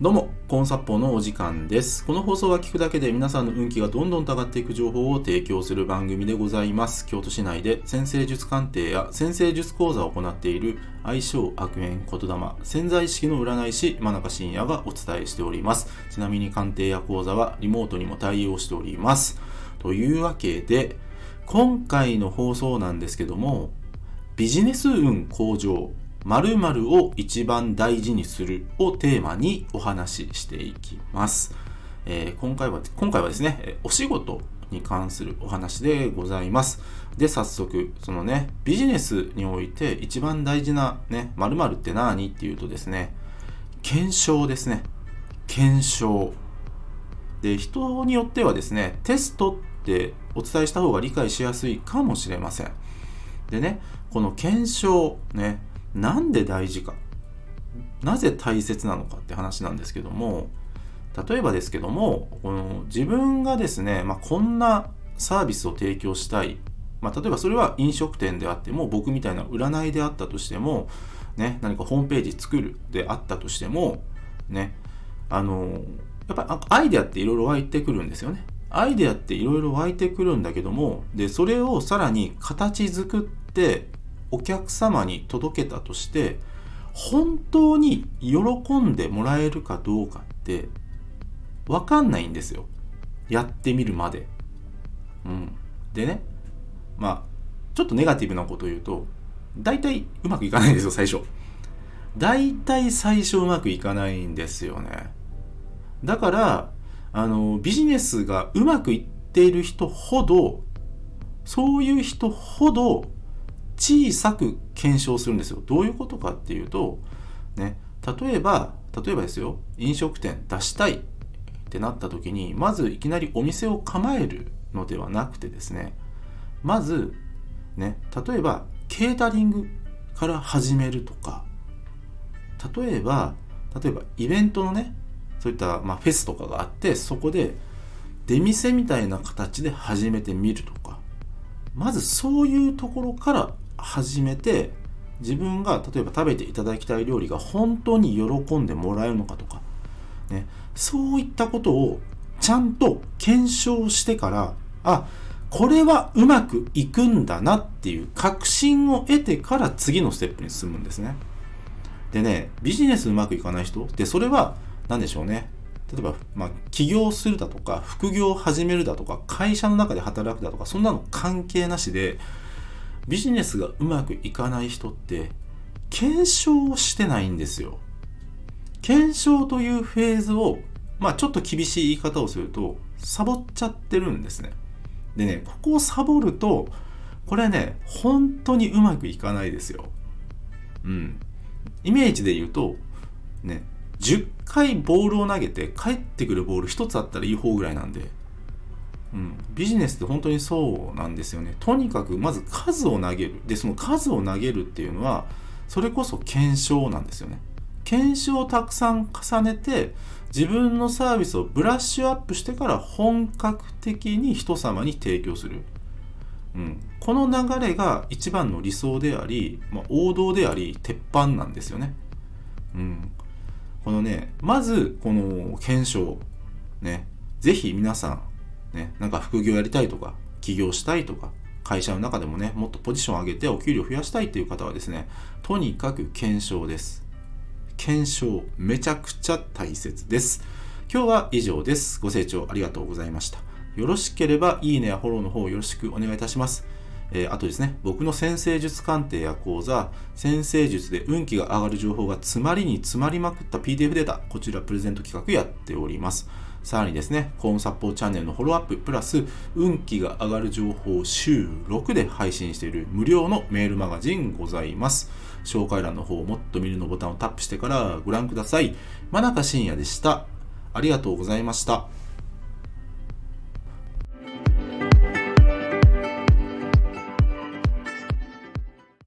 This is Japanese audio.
どうも、コンサッポのお時間です。この放送は聞くだけで皆さんの運気がどんどんと上がっていく情報を提供する番組でございます。京都市内で先生術鑑定や先生術講座を行っている相性悪縁言霊潜在意識の占い師真中信也がお伝えしております。ちなみに鑑定や講座はリモートにも対応しております。というわけで、今回の放送なんですけども、ビジネス運向上〇〇を一番大事にするをテーマにお話ししていきます。えー今回は、今回はですね、お仕事に関するお話でございます。で、早速、そのね、ビジネスにおいて一番大事なね、〇〇って何っていうとですね、検証ですね。検証。で、人によってはですね、テストってお伝えした方が理解しやすいかもしれません。でね、この検証、ね、なんで大事か、なぜ大切なのかって話なんですけども、例えばですけども、この自分がですね、まあ、こんなサービスを提供したい、まあ、例えばそれは飲食店であっても、僕みたいな占いであったとしても、ね、何かホームページ作るであったとしても、ね、あの、やっぱりアイデアっていろいろ湧いてくるんですよね。アイデアっていろいろ湧いてくるんだけども、で、それをさらに形作ってお客様に届けたとして、本当に喜んでもらえるかどうかってわかんないんですよ。やってみるまで。うん。でね、まあ、ちょっとネガティブなこと言うと、大体うまくいかないんですよ、最初。大体最初うまくいかないんですよね。だから、あの、ビジネスがうまくいっている人ほど、そういう人ほど小さく検証するんですよ。どういうことかっていうと、ね、例えば、例えばですよ、飲食店出したいってなった時に、まずいきなりお店を構えるのではなくてですね、まず、ね、例えば、ケータリングから始めるとか、例えば、例えばイベントのね、そういった、まあ、フェスとかがあって、そこで出店みたいな形で始めてみるとか、まずそういうところから始めて、自分が例えば食べていただきたい料理が本当に喜んでもらえるのかとか、ね、そういったことをちゃんと検証してから、あ、これはうまくいくんだなっていう確信を得てから次のステップに進むんですね。でね、ビジネスうまくいかない人で、それは何でしょうね。例えば、まあ、起業するだとか、副業を始めるだとか、会社の中で働くだとか、そんなの関係なしで、ビジネスがうまくいかない人って、検証をしてないんですよ。検証というフェーズを、まあちょっと厳しい言い方をすると、サボっちゃってるんですね。でね、ここをサボると、これね、本当にうまくいかないですよ。うん。イメージで言うと、ね、10回ボールを投げて帰ってくるボール1つあったらいい方ぐらいなんで、うん、ビジネスって本当にそうなんですよね。とにかくまず数を投げる。で、その数を投げるっていうのは、それこそ検証なんですよね。検証をたくさん重ねて、自分のサービスをブラッシュアップしてから本格的に人様に提供する。うん、この流れが一番の理想であり、まあ、王道であり、鉄板なんですよね。うん。このね、まず、この検証。ね。ぜひ皆さん、ね、なんか副業やりたいとか、起業したいとか、会社の中でもね、もっとポジションを上げてお給料増やしたいっていう方はですね、とにかく検証です。検証、めちゃくちゃ大切です。今日は以上です。ご清聴ありがとうございました。よろしければ、いいねやフォローの方よろしくお願いいたします。えーあとですね、僕の先生術鑑定や講座、先生術で運気が上がる情報が詰まりに詰まりまくった PDF データ、こちらプレゼント企画やっております。さらにですね、コーンサポーチャンネルのフォローアップ、プラス、運気が上がる情報を週6で配信している無料のメールマガジンございます。紹介欄の方をもっと見るのボタンをタップしてからご覧ください。真中信也でした。ありがとうございました。